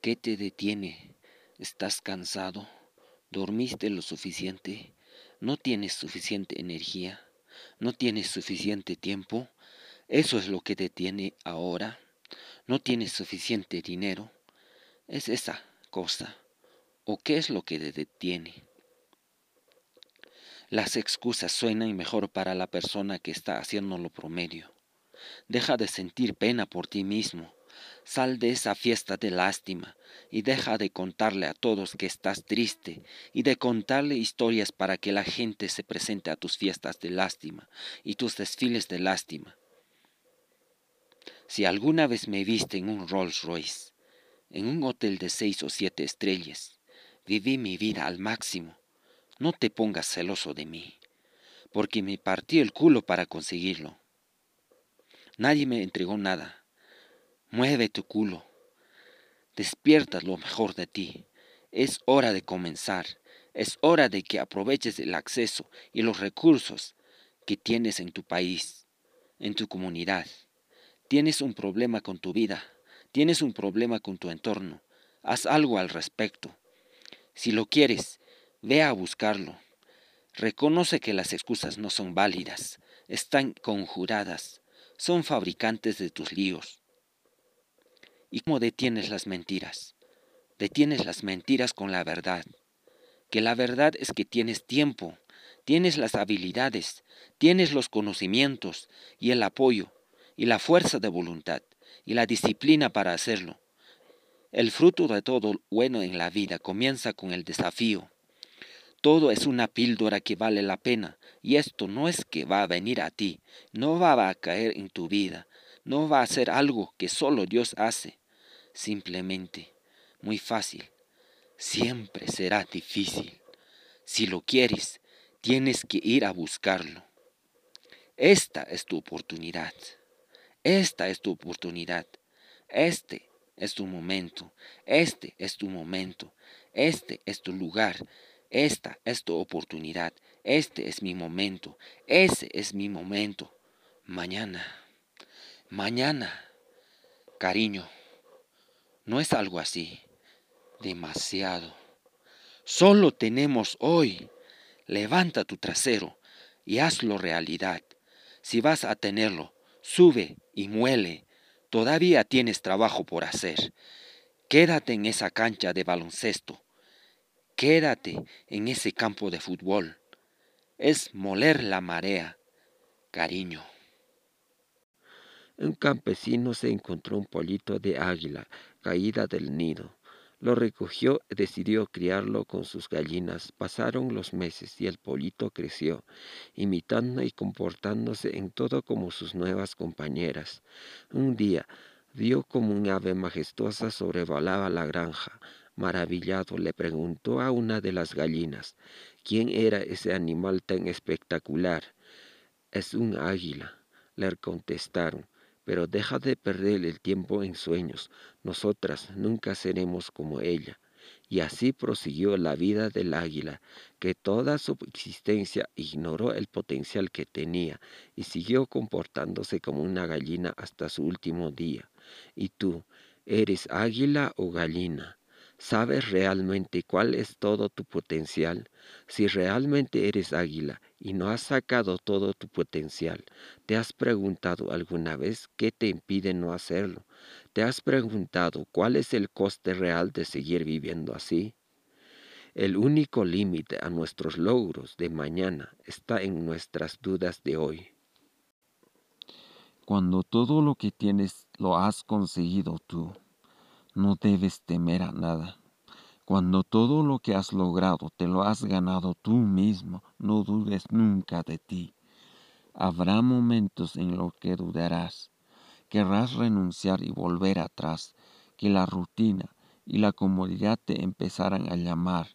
¿Qué te detiene? ¿Estás cansado? ¿Dormiste lo suficiente? ¿No tienes suficiente energía? ¿No tienes suficiente tiempo? ¿Eso es lo que te detiene ahora? ¿No tienes suficiente dinero? ¿Es esa cosa? ¿O qué es lo que te detiene? Las excusas suenan mejor para la persona que está haciendo lo promedio. Deja de sentir pena por ti mismo. Sal de esa fiesta de lástima y deja de contarle a todos que estás triste y de contarle historias para que la gente se presente a tus fiestas de lástima y tus desfiles de lástima. Si alguna vez me viste en un Rolls Royce, en un hotel de seis o siete estrellas, viví mi vida al máximo no te pongas celoso de mí, porque me partí el culo para conseguirlo. Nadie me entregó nada. Mueve tu culo. Despierta lo mejor de ti. Es hora de comenzar. Es hora de que aproveches el acceso y los recursos que tienes en tu país, en tu comunidad. Tienes un problema con tu vida. Tienes un problema con tu entorno. Haz algo al respecto. Si lo quieres, Ve a buscarlo. Reconoce que las excusas no son válidas, están conjuradas, son fabricantes de tus líos. ¿Y cómo detienes las mentiras? Detienes las mentiras con la verdad. Que la verdad es que tienes tiempo, tienes las habilidades, tienes los conocimientos y el apoyo y la fuerza de voluntad y la disciplina para hacerlo. El fruto de todo bueno en la vida comienza con el desafío todo es una píldora que vale la pena, y esto no es que va a venir a ti, no va a caer en tu vida, no va a ser algo que solo Dios hace. Simplemente, muy fácil, siempre será difícil. Si lo quieres, tienes que ir a buscarlo. Esta es tu oportunidad. Esta es tu oportunidad. Este es tu momento. Este es tu momento. Este es tu lugar. Esta es tu oportunidad. Este es mi momento. Ese es mi momento. Mañana. Mañana. Cariño. No es algo así. Demasiado. Solo tenemos hoy. Levanta tu trasero y hazlo realidad. Si vas a tenerlo, sube y muele. Todavía tienes trabajo por hacer. Quédate en esa cancha de baloncesto Quédate en ese campo de fútbol. Es moler la marea, cariño. Un campesino se encontró un pollito de águila caída del nido. Lo recogió y decidió criarlo con sus gallinas. Pasaron los meses y el pollito creció, imitando y comportándose en todo como sus nuevas compañeras. Un día vio como un ave majestuosa sobrevolaba la granja. Maravillado le preguntó a una de las gallinas, ¿quién era ese animal tan espectacular? Es un águila, le contestaron, pero deja de perder el tiempo en sueños, nosotras nunca seremos como ella. Y así prosiguió la vida del águila, que toda su existencia ignoró el potencial que tenía y siguió comportándose como una gallina hasta su último día. ¿Y tú, eres águila o gallina? ¿Sabes realmente cuál es todo tu potencial? Si realmente eres águila y no has sacado todo tu potencial, ¿te has preguntado alguna vez qué te impide no hacerlo? ¿Te has preguntado cuál es el coste real de seguir viviendo así? El único límite a nuestros logros de mañana está en nuestras dudas de hoy. Cuando todo lo que tienes lo has conseguido tú, no debes temer a nada. Cuando todo lo que has logrado te lo has ganado tú mismo, no dudes nunca de ti. Habrá momentos en los que dudarás. Querrás renunciar y volver atrás, que la rutina y la comodidad te empezarán a llamar,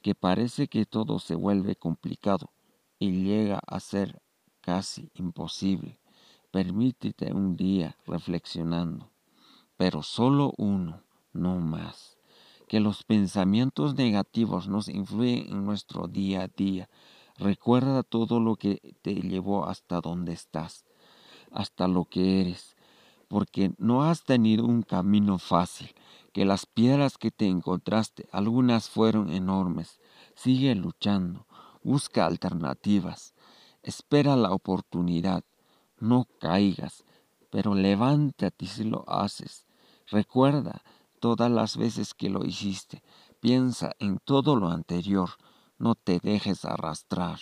que parece que todo se vuelve complicado y llega a ser casi imposible. Permítete un día reflexionando pero solo uno, no más. Que los pensamientos negativos nos influyen en nuestro día a día. Recuerda todo lo que te llevó hasta donde estás, hasta lo que eres, porque no has tenido un camino fácil. que las piedras que te encontraste, algunas fueron enormes. Sigue luchando, busca alternativas, espera la oportunidad, no caigas, pero levántate si lo haces. Recuerda todas las veces que lo hiciste, piensa en todo lo anterior, no te dejes arrastrar,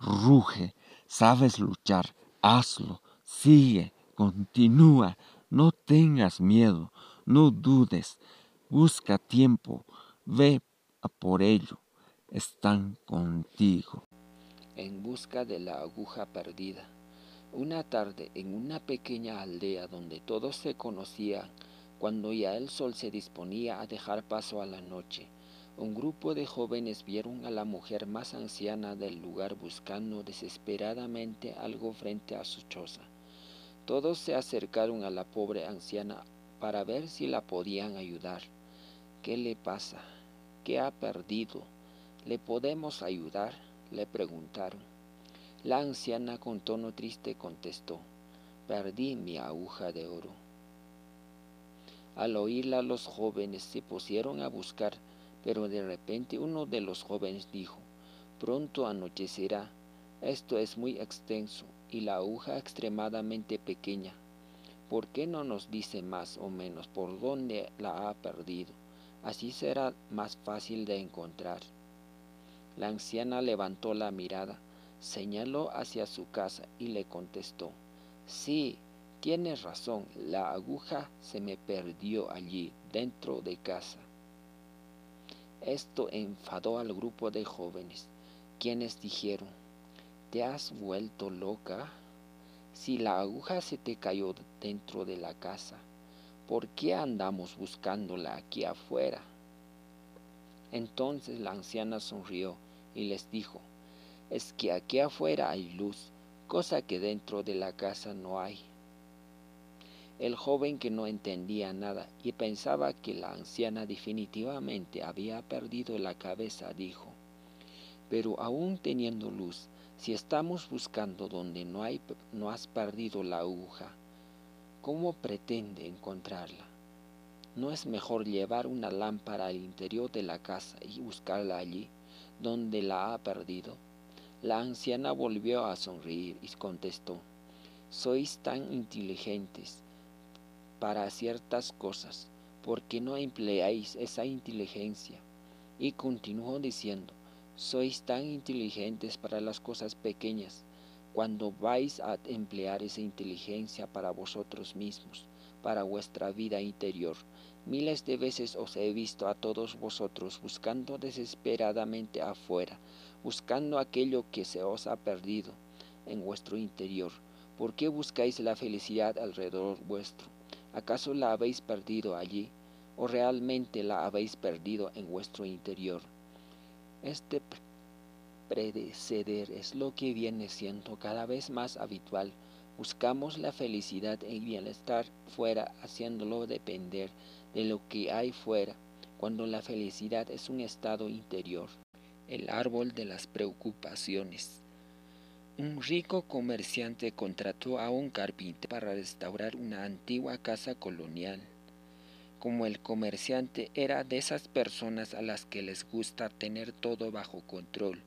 ruge, sabes luchar, hazlo, sigue, continúa, no tengas miedo, no dudes, busca tiempo, ve por ello, están contigo. En busca de la aguja perdida. Una tarde en una pequeña aldea donde todos se conocían, cuando ya el sol se disponía a dejar paso a la noche, un grupo de jóvenes vieron a la mujer más anciana del lugar buscando desesperadamente algo frente a su choza. Todos se acercaron a la pobre anciana para ver si la podían ayudar. ¿Qué le pasa? ¿Qué ha perdido? ¿Le podemos ayudar? le preguntaron. La anciana con tono triste contestó, perdí mi aguja de oro. Al oírla los jóvenes se pusieron a buscar, pero de repente uno de los jóvenes dijo, pronto anochecerá, esto es muy extenso y la aguja extremadamente pequeña. ¿Por qué no nos dice más o menos por dónde la ha perdido? Así será más fácil de encontrar. La anciana levantó la mirada señaló hacia su casa y le contestó, sí, tienes razón, la aguja se me perdió allí, dentro de casa. Esto enfadó al grupo de jóvenes, quienes dijeron, ¿te has vuelto loca? Si la aguja se te cayó dentro de la casa, ¿por qué andamos buscándola aquí afuera? Entonces la anciana sonrió y les dijo, es que aquí afuera hay luz, cosa que dentro de la casa no hay. El joven que no entendía nada y pensaba que la anciana definitivamente había perdido la cabeza dijo, pero aún teniendo luz, si estamos buscando donde no, hay, no has perdido la aguja, ¿cómo pretende encontrarla? ¿No es mejor llevar una lámpara al interior de la casa y buscarla allí, donde la ha perdido? La anciana volvió a sonreír y contestó, sois tan inteligentes para ciertas cosas, ¿por qué no empleáis esa inteligencia? Y continuó diciendo, sois tan inteligentes para las cosas pequeñas, cuando vais a emplear esa inteligencia para vosotros mismos, para vuestra vida interior. Miles de veces os he visto a todos vosotros buscando desesperadamente afuera, buscando aquello que se os ha perdido en vuestro interior. ¿Por qué buscáis la felicidad alrededor vuestro? ¿Acaso la habéis perdido allí o realmente la habéis perdido en vuestro interior? Este predeceder es lo que viene siendo cada vez más habitual. Buscamos la felicidad y bienestar fuera, haciéndolo depender de lo que hay fuera, cuando la felicidad es un estado interior el árbol de las preocupaciones. Un rico comerciante contrató a un carpintero para restaurar una antigua casa colonial. Como el comerciante era de esas personas a las que les gusta tener todo bajo control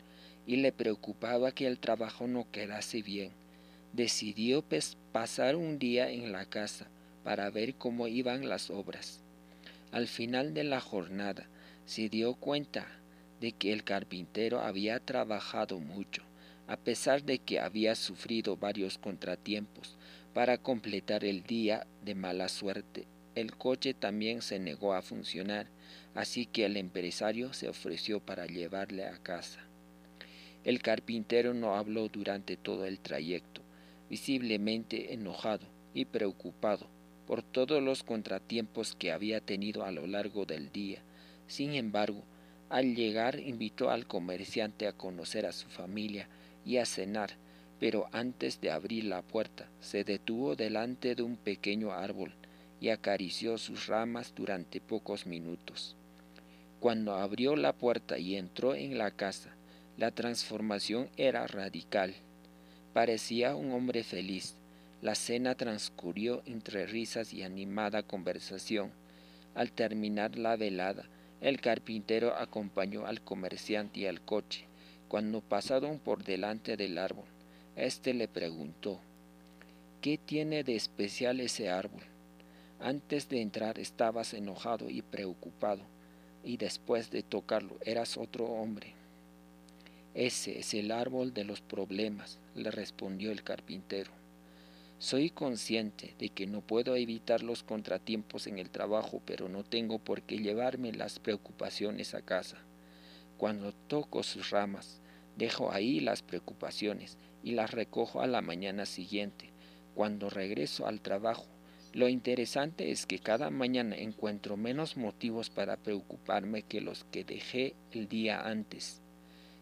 y le preocupaba que el trabajo no quedase bien, decidió pasar un día en la casa para ver cómo iban las obras. Al final de la jornada se dio cuenta de que el carpintero había trabajado mucho, a pesar de que había sufrido varios contratiempos. Para completar el día de mala suerte, el coche también se negó a funcionar, así que el empresario se ofreció para llevarle a casa. El carpintero no habló durante todo el trayecto, visiblemente enojado y preocupado por todos los contratiempos que había tenido a lo largo del día. Sin embargo, al llegar invitó al comerciante a conocer a su familia y a cenar, pero antes de abrir la puerta se detuvo delante de un pequeño árbol y acarició sus ramas durante pocos minutos. Cuando abrió la puerta y entró en la casa, la transformación era radical. Parecía un hombre feliz. La cena transcurrió entre risas y animada conversación. Al terminar la velada, el carpintero acompañó al comerciante y al coche. Cuando pasaron por delante del árbol, éste le preguntó, ¿qué tiene de especial ese árbol? Antes de entrar estabas enojado y preocupado, y después de tocarlo eras otro hombre. Ese es el árbol de los problemas, le respondió el carpintero. Soy consciente de que no puedo evitar los contratiempos en el trabajo, pero no tengo por qué llevarme las preocupaciones a casa. Cuando toco sus ramas, dejo ahí las preocupaciones y las recojo a la mañana siguiente, cuando regreso al trabajo. Lo interesante es que cada mañana encuentro menos motivos para preocuparme que los que dejé el día antes.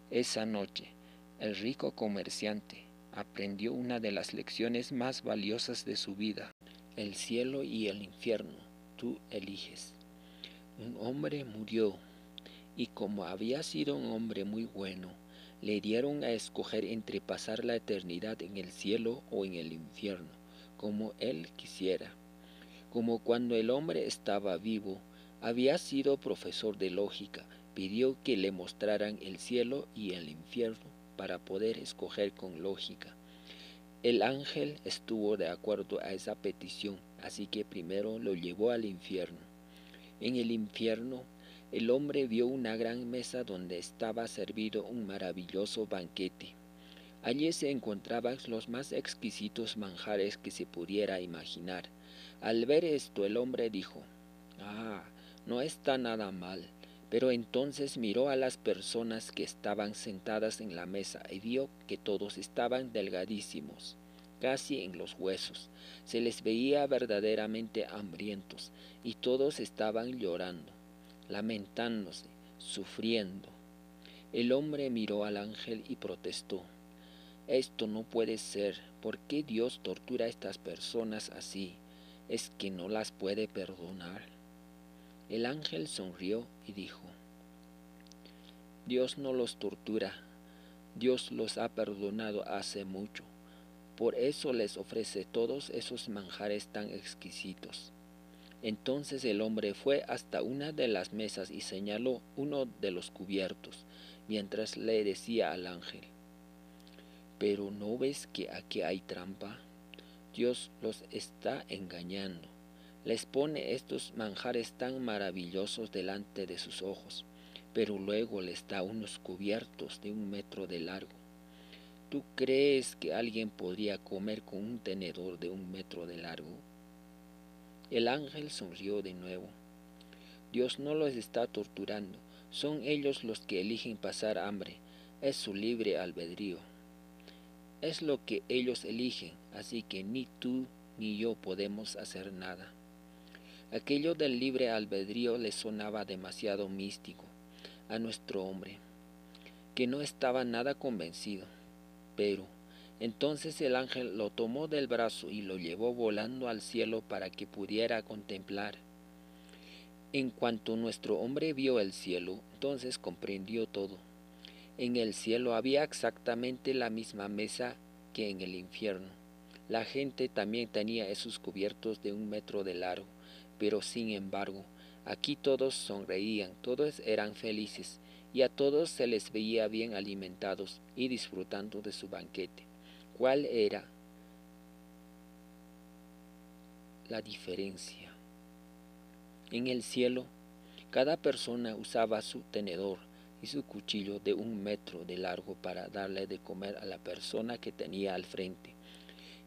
Esa noche, el rico comerciante aprendió una de las lecciones más valiosas de su vida. El cielo y el infierno, tú eliges. Un hombre murió y como había sido un hombre muy bueno, le dieron a escoger entre pasar la eternidad en el cielo o en el infierno, como él quisiera. Como cuando el hombre estaba vivo, había sido profesor de lógica pidió que le mostraran el cielo y el infierno para poder escoger con lógica. El ángel estuvo de acuerdo a esa petición, así que primero lo llevó al infierno. En el infierno, el hombre vio una gran mesa donde estaba servido un maravilloso banquete. Allí se encontraban los más exquisitos manjares que se pudiera imaginar. Al ver esto, el hombre dijo, Ah, no está nada mal. Pero entonces miró a las personas que estaban sentadas en la mesa y vio que todos estaban delgadísimos, casi en los huesos. Se les veía verdaderamente hambrientos y todos estaban llorando, lamentándose, sufriendo. El hombre miró al ángel y protestó. Esto no puede ser. ¿Por qué Dios tortura a estas personas así? ¿Es que no las puede perdonar? El ángel sonrió y dijo, Dios no los tortura, Dios los ha perdonado hace mucho, por eso les ofrece todos esos manjares tan exquisitos. Entonces el hombre fue hasta una de las mesas y señaló uno de los cubiertos, mientras le decía al ángel, pero ¿no ves que aquí hay trampa? Dios los está engañando les pone estos manjares tan maravillosos delante de sus ojos, pero luego les da unos cubiertos de un metro de largo. ¿Tú crees que alguien podría comer con un tenedor de un metro de largo? El ángel sonrió de nuevo. Dios no los está torturando, son ellos los que eligen pasar hambre, es su libre albedrío. Es lo que ellos eligen, así que ni tú ni yo podemos hacer nada. Aquello del libre albedrío le sonaba demasiado místico a nuestro hombre, que no estaba nada convencido. Pero entonces el ángel lo tomó del brazo y lo llevó volando al cielo para que pudiera contemplar. En cuanto nuestro hombre vio el cielo, entonces comprendió todo. En el cielo había exactamente la misma mesa que en el infierno. La gente también tenía esos cubiertos de un metro de largo pero sin embargo, aquí todos sonreían, todos eran felices, y a todos se les veía bien alimentados y disfrutando de su banquete. ¿Cuál era la diferencia? En el cielo, cada persona usaba su tenedor y su cuchillo de un metro de largo para darle de comer a la persona que tenía al frente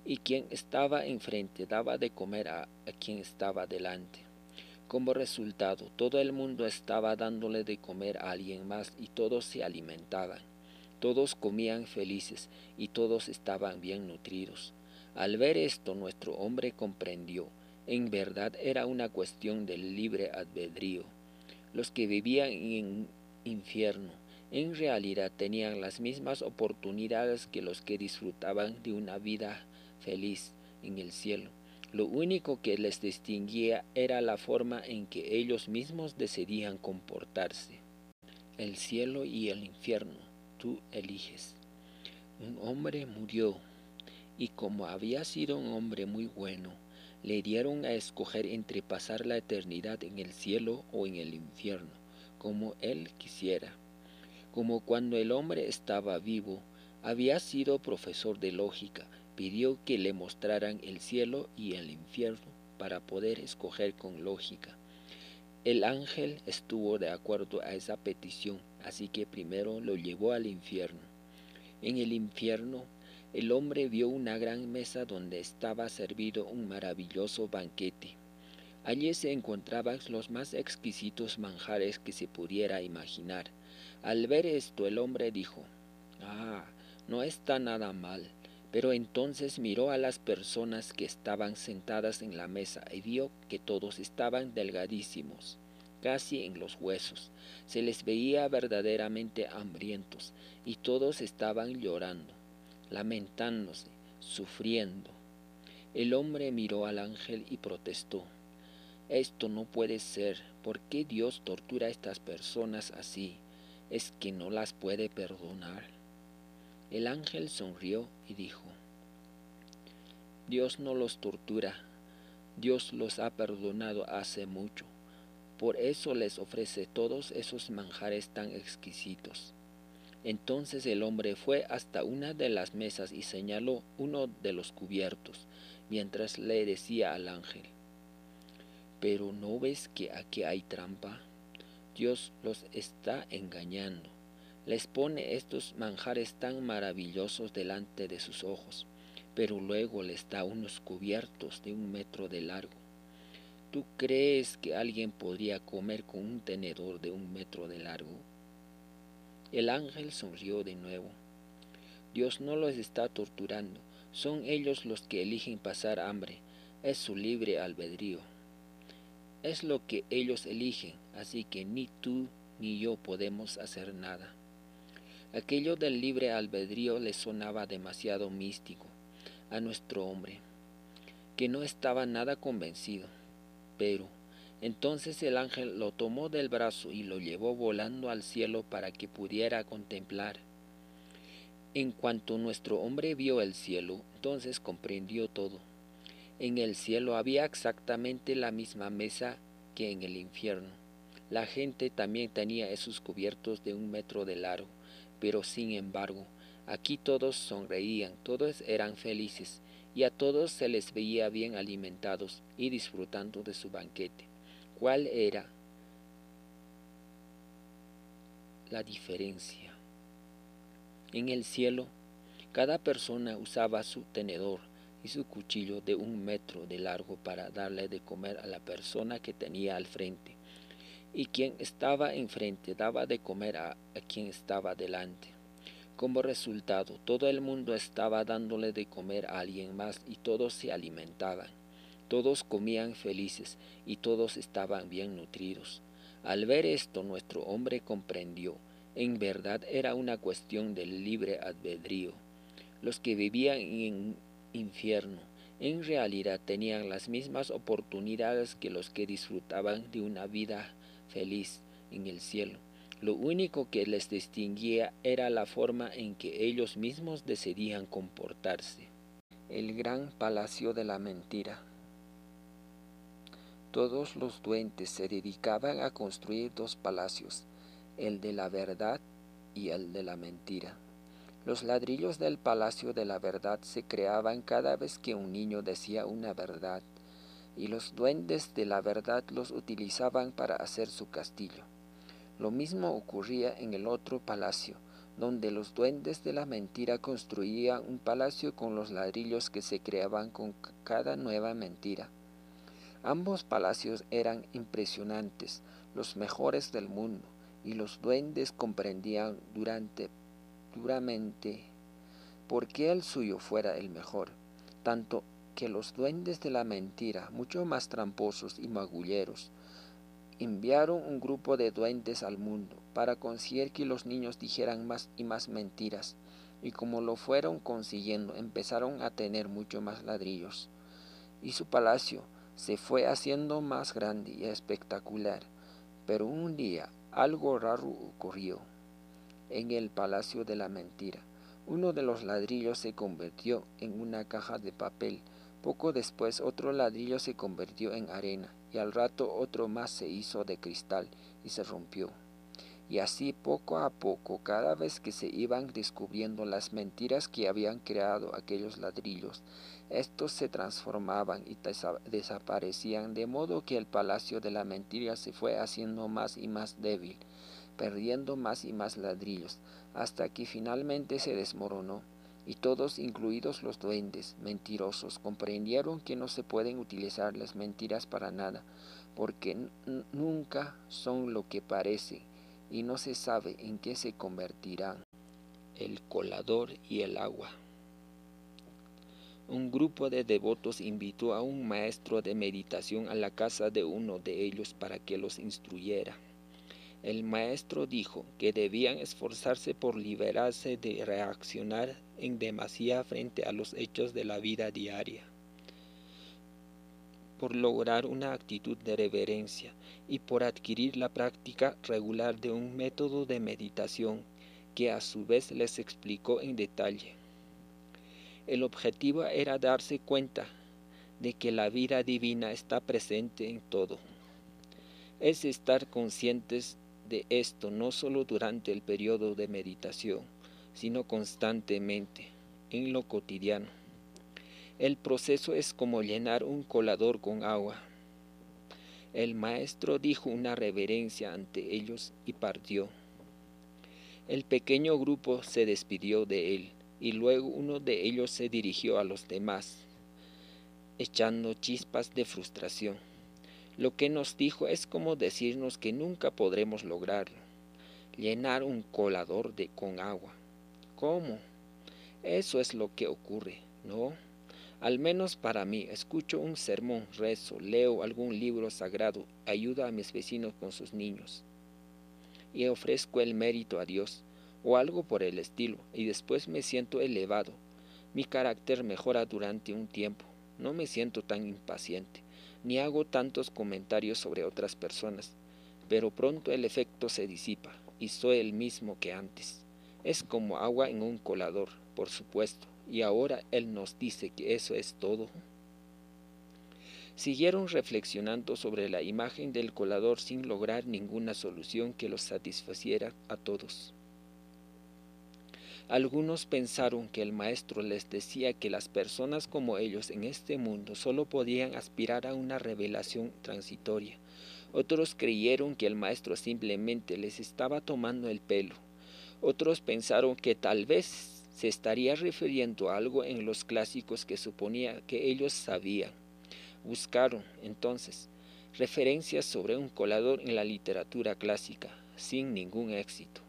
y quien estaba enfrente daba de comer a, quien estaba delante. Como resultado, todo el mundo estaba dándole de comer a alguien más y todos se alimentaban. Todos comían felices y todos estaban bien nutridos. Al ver esto, nuestro hombre comprendió. En verdad era una cuestión del libre albedrío. Los que vivían en infierno en realidad tenían las mismas oportunidades que los que disfrutaban de una vida feliz en el cielo. Lo único que les distinguía era la forma en que ellos mismos decidían comportarse. El cielo y el infierno, tú eliges. Un hombre murió, y como había sido un hombre muy bueno, Le dieron a escoger entre pasar la eternidad en el cielo o en el infierno, como él quisiera. Como cuando el hombre estaba vivo, había sido profesor de lógica, pidió que le mostraran el cielo y el infierno para poder escoger con lógica. El ángel estuvo de acuerdo a esa petición, así que primero lo llevó al infierno. En el infierno, el hombre vio una gran mesa donde estaba servido un maravilloso banquete. Allí se encontraban los más exquisitos manjares que se pudiera imaginar. Al ver esto el hombre dijo, Ah, no está nada mal. Pero entonces miró a las personas que estaban sentadas en la mesa y vio que todos estaban delgadísimos, casi en los huesos. Se les veía verdaderamente hambrientos y todos estaban llorando, lamentándose, sufriendo. El hombre miró al ángel y protestó. Esto no puede ser. ¿Por qué Dios tortura a estas personas así? ¿Es que no las puede perdonar? El ángel sonrió y dijo, Dios no los tortura, Dios los ha perdonado hace mucho, por eso les ofrece todos esos manjares tan exquisitos. Entonces el hombre fue hasta una de las mesas y señaló uno de los cubiertos, mientras le decía al ángel, pero ¿no ves que aquí hay trampa? Dios los está engañando les pone estos manjares tan maravillosos delante de sus ojos, pero luego les da unos cubiertos de un metro de largo. ¿Tú crees que alguien podría comer con un tenedor de un metro de largo? El ángel sonrió de nuevo. Dios no los está torturando, son ellos los que eligen pasar hambre, es su libre albedrío. Es lo que ellos eligen, así que ni tú ni yo podemos hacer nada. Aquello del libre albedrío le sonaba demasiado místico a nuestro hombre, que no estaba nada convencido. Pero entonces el ángel lo tomó del brazo y lo llevó volando al cielo para que pudiera contemplar. En cuanto nuestro hombre vio el cielo, entonces comprendió todo. En el cielo había exactamente la misma mesa que en el infierno. La gente también tenía esos cubiertos de un metro de largo pero sin embargo, aquí todos sonreían, todos eran felices, y a todos se les veía bien alimentados y disfrutando de su banquete. ¿Cuál era la diferencia? En el cielo, cada persona usaba su tenedor y su cuchillo de un metro de largo para darle de comer a la persona que tenía al frente y quien estaba enfrente daba de comer a, quien estaba delante. Como resultado, todo el mundo estaba dándole de comer a alguien más y todos se alimentaban. Todos comían felices y todos estaban bien nutridos. Al ver esto, nuestro hombre comprendió. En verdad era una cuestión del libre albedrío. Los que vivían en infierno en realidad tenían las mismas oportunidades que los que disfrutaban de una vida feliz en el cielo. Lo único que les distinguía era la forma en que ellos mismos decidían comportarse. El gran palacio de la mentira. Todos los duendes se dedicaban a construir dos palacios, el de la verdad y el de la mentira. Los ladrillos del palacio de la verdad se creaban cada vez que un niño decía una verdad y los duendes de la verdad los utilizaban para hacer su castillo. Lo mismo ocurría en el otro palacio, donde los duendes de la mentira construían un palacio con los ladrillos que se creaban con cada nueva mentira. Ambos palacios eran impresionantes, los mejores del mundo, y los duendes comprendían durante, duramente por qué el suyo fuera el mejor, tanto que los duendes de la mentira, mucho más tramposos y magulleros, enviaron un grupo de duendes al mundo para conseguir que los niños dijeran más y más mentiras, y como lo fueron consiguiendo, empezaron a tener mucho más ladrillos, y su palacio se fue haciendo más grande y espectacular. Pero un día algo raro ocurrió en el palacio de la mentira. Uno de los ladrillos se convirtió en una caja de papel Poco después otro ladrillo se convirtió en arena y al rato otro más se hizo de cristal y se rompió. Y así poco a poco, cada vez que se iban descubriendo las mentiras que habían creado aquellos ladrillos, estos se transformaban y desaparecían, de modo que el palacio de la mentira se fue haciendo más y más débil, perdiendo más y más ladrillos, hasta que finalmente se desmoronó y todos, incluidos los duendes mentirosos, comprendieron que no se pueden utilizar las mentiras para nada, porque nunca son lo que parece y no se sabe en qué se convertirán. El colador y el agua. Un grupo de devotos invitó a un maestro de meditación a la casa de uno de ellos para que los instruyera. El maestro dijo que debían esforzarse por liberarse de reaccionar en demasía frente a los hechos de la vida diaria, por lograr una actitud de reverencia y por adquirir la práctica regular de un método de meditación que a su vez les explicó en detalle. El objetivo era darse cuenta de que la vida divina está presente en todo. Es estar conscientes de esto no solo durante el periodo de meditación, sino constantemente, en lo cotidiano. El proceso es como llenar un colador con agua. El maestro dijo una reverencia ante ellos y partió. El pequeño grupo se despidió de él y luego uno de ellos se dirigió a los demás, echando chispas de frustración. Lo que nos dijo es como decirnos que nunca podremos lograrlo. Llenar un colador con agua. ¿Cómo? Eso es lo que ocurre, ¿no? Al menos para mí, escucho un sermón, rezo, leo algún libro sagrado, ayudo a mis vecinos con sus niños y ofrezco el mérito a Dios o algo por el estilo y después me siento elevado. Mi carácter mejora durante un tiempo, no me siento tan impaciente ni hago tantos comentarios sobre otras personas, pero pronto el efecto se disipa y soy el mismo que antes. Es como agua en un colador, por supuesto, y ahora Él nos dice que eso es todo. Siguieron reflexionando sobre la imagen del colador sin lograr ninguna solución que los satisfaciera a todos. Algunos pensaron que el maestro les decía que las personas como ellos en este mundo solo podían aspirar a una revelación transitoria. Otros creyeron que el maestro simplemente les estaba tomando el pelo. Otros pensaron que tal vez se estaría refiriendo a algo en los clásicos que suponía que ellos sabían. Buscaron, entonces, referencias sobre un colador en la literatura clásica, sin ningún éxito.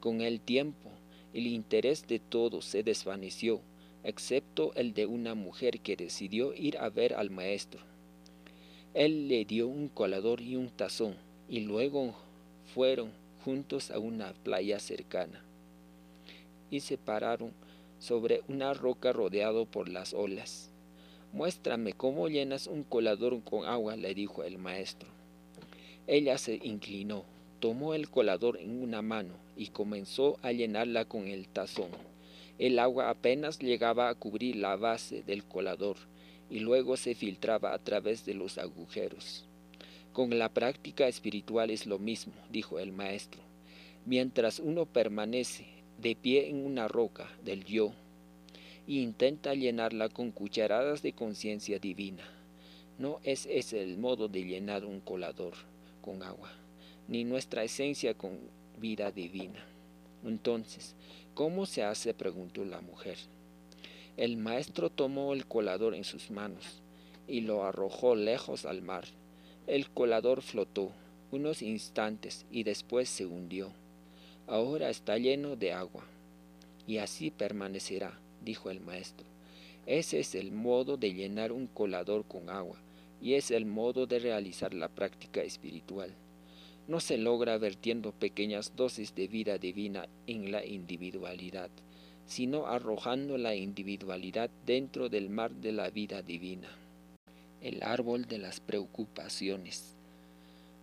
Con el tiempo, el interés de todos se desvaneció, excepto el de una mujer que decidió ir a ver al maestro. Él le dio un colador y un tazón, y luego fueron juntos a una playa cercana. Y se pararon sobre una roca rodeado por las olas. Muéstrame cómo llenas un colador con agua, le dijo el maestro. Ella se inclinó, tomó el colador en una mano y comenzó a llenarla con el tazón. El agua apenas llegaba a cubrir la base del colador y luego se filtraba a través de los agujeros. Con la práctica espiritual es lo mismo, dijo el maestro. Mientras uno permanece de pie en una roca del yo e intenta llenarla con cucharadas de conciencia divina, no es ese el modo de llenar un colador con agua ni nuestra esencia con vida divina. Entonces, ¿cómo se hace? preguntó la mujer. El maestro tomó el colador en sus manos y lo arrojó lejos al mar. El colador flotó unos instantes y después se hundió. Ahora está lleno de agua. Y así permanecerá, dijo el maestro. Ese es el modo de llenar un colador con agua y es el modo de realizar la práctica espiritual no se logra vertiendo pequeñas dosis de vida divina en la individualidad, sino arrojando la individualidad dentro del mar de la vida divina. El árbol de las preocupaciones.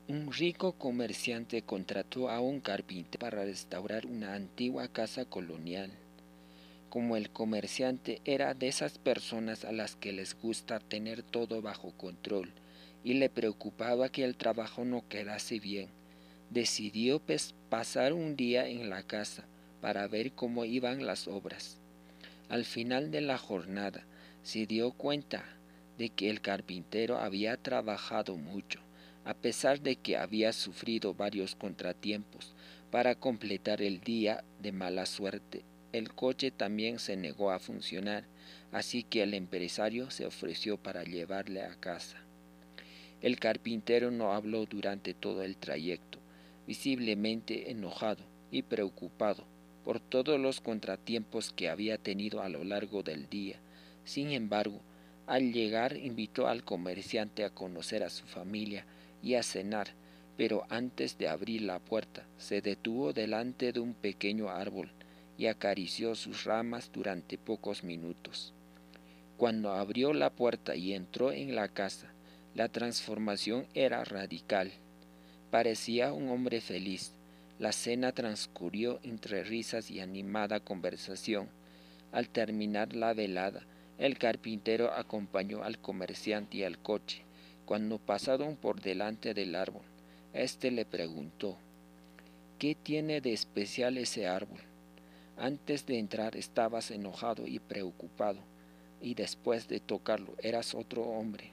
Un rico comerciante contrató a un carpintero para restaurar una antigua casa colonial. como el comerciante era de esas personas a las que les gusta tener todo bajo control y le preocupaba que el trabajo no quedase bien, decidió pasar un día en la casa para ver cómo iban las obras. Al final de la jornada se dio cuenta de que el carpintero había trabajado mucho, a pesar de que había sufrido varios contratiempos para completar el día de mala suerte el coche también se negó a funcionar, así que el empresario se ofreció para llevarle a casa. El carpintero no habló durante todo el trayecto, visiblemente enojado y preocupado por todos los contratiempos que había tenido a lo largo del día. Sin embargo, al llegar invitó al comerciante a conocer a su familia y a cenar, pero antes de abrir la puerta se detuvo delante de un pequeño árbol y acarició sus ramas durante pocos minutos. Cuando abrió la puerta y entró en la casa, la transformación era radical. Parecía un hombre feliz. La cena transcurrió entre risas y animada conversación. Al terminar la velada, el carpintero acompañó al comerciante y al coche. Cuando pasaron por delante del árbol, éste le preguntó, ¿qué tiene de especial ese árbol? Antes de entrar estabas enojado y preocupado, y después de tocarlo eras otro hombre.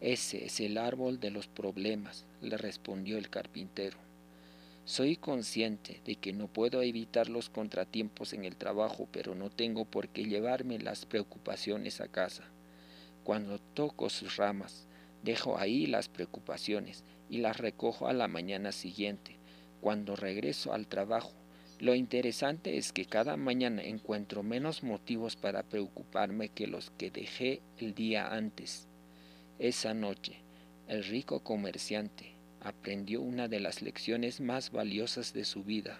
Ese es el árbol de los problemas, le respondió el carpintero. Soy consciente de que no puedo evitar los contratiempos en el trabajo, pero no tengo por qué llevarme las preocupaciones a casa. Cuando toco sus ramas, dejo ahí las preocupaciones y las recojo a la mañana siguiente. Cuando regreso al trabajo, lo interesante es que cada mañana encuentro menos motivos para preocuparme que los que dejé el día antes. Esa noche, el rico comerciante aprendió una de las lecciones más valiosas de su vida.